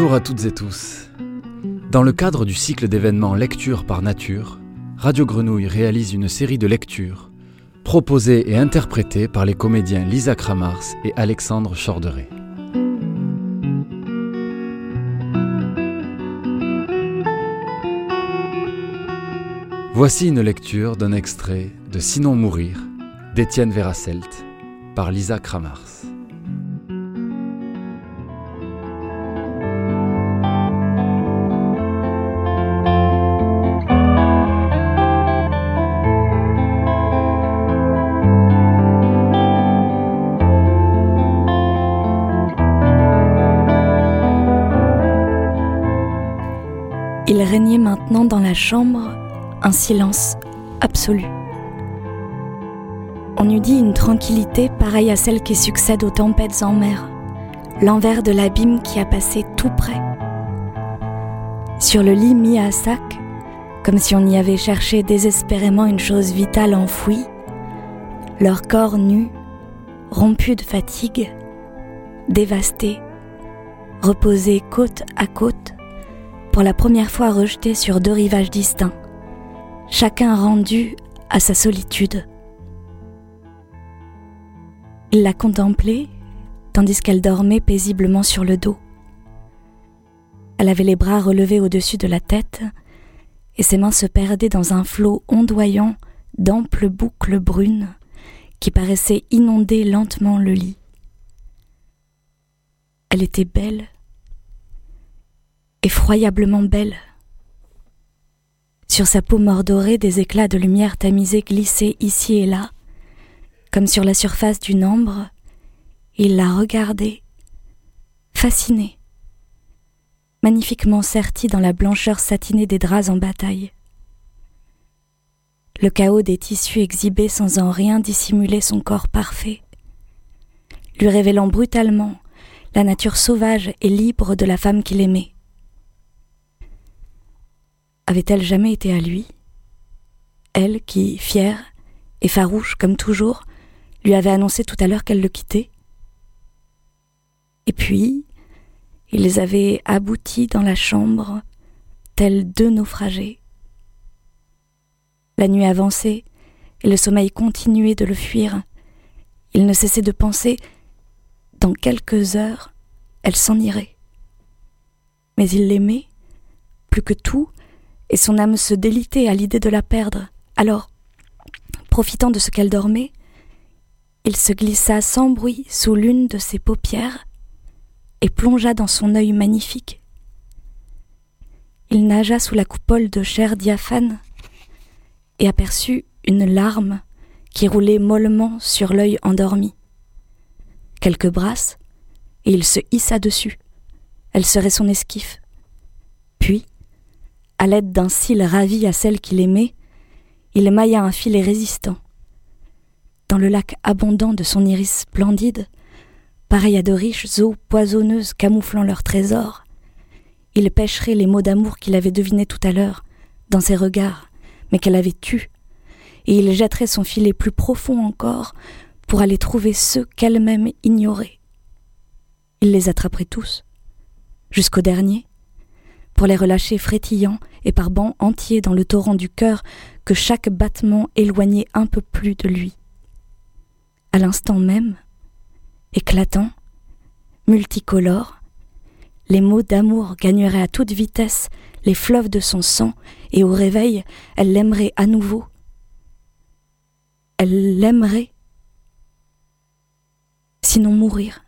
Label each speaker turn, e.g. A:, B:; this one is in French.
A: Bonjour à toutes et tous. Dans le cadre du cycle d'événements Lecture par Nature, Radio Grenouille réalise une série de lectures proposées et interprétées par les comédiens Lisa Kramars et Alexandre Chorderet. Voici une lecture d'un extrait de Sinon mourir d'Étienne Verasselt par Lisa Kramars.
B: Régnait maintenant dans la chambre un silence absolu. On eût dit une tranquillité pareille à celle qui succède aux tempêtes en mer, l'envers de l'abîme qui a passé tout près. Sur le lit mis à sac, comme si on y avait cherché désespérément une chose vitale enfouie, leur corps nu, rompu de fatigue, dévasté, reposé côte à côte, pour la première fois rejeté sur deux rivages distincts, chacun rendu à sa solitude. Il la contemplait tandis qu'elle dormait paisiblement sur le dos. Elle avait les bras relevés au-dessus de la tête et ses mains se perdaient dans un flot ondoyant d'amples boucles brunes qui paraissaient inonder lentement le lit. Elle était belle effroyablement belle. Sur sa peau mordorée, des éclats de lumière tamisés glissaient ici et là, comme sur la surface d'une ambre. Il la regardait, fasciné, magnifiquement serti dans la blancheur satinée des draps en bataille. Le chaos des tissus exhibés sans en rien dissimuler son corps parfait, lui révélant brutalement la nature sauvage et libre de la femme qu'il aimait. Avait-elle jamais été à lui? Elle qui, fière et farouche comme toujours, lui avait annoncé tout à l'heure qu'elle le quittait? Et puis, ils avaient abouti dans la chambre, tels deux naufragés. La nuit avançait, et le sommeil continuait de le fuir. Il ne cessait de penser dans quelques heures, elle s'en irait. Mais il l'aimait, plus que tout, et son âme se délitait à l'idée de la perdre. Alors, profitant de ce qu'elle dormait, il se glissa sans bruit sous l'une de ses paupières et plongea dans son œil magnifique. Il nagea sous la coupole de chair diaphane et aperçut une larme qui roulait mollement sur l'œil endormi. Quelques brasses, et il se hissa dessus. Elle serait son esquif. À l'aide d'un cil ravi à celle qu'il aimait, il mailla un filet résistant. Dans le lac abondant de son iris splendide, pareil à de riches eaux poisonneuses camouflant leurs trésors, il pêcherait les mots d'amour qu'il avait devinés tout à l'heure, dans ses regards, mais qu'elle avait tus, et il jetterait son filet plus profond encore pour aller trouver ceux qu'elle-même ignorait. Il les attraperait tous, jusqu'au dernier, pour les relâcher frétillants et par bancs entiers dans le torrent du cœur que chaque battement éloignait un peu plus de lui. À l'instant même, éclatant, multicolore, les mots d'amour gagneraient à toute vitesse les fleuves de son sang, et au réveil, elle l'aimerait à nouveau. Elle l'aimerait, sinon mourir.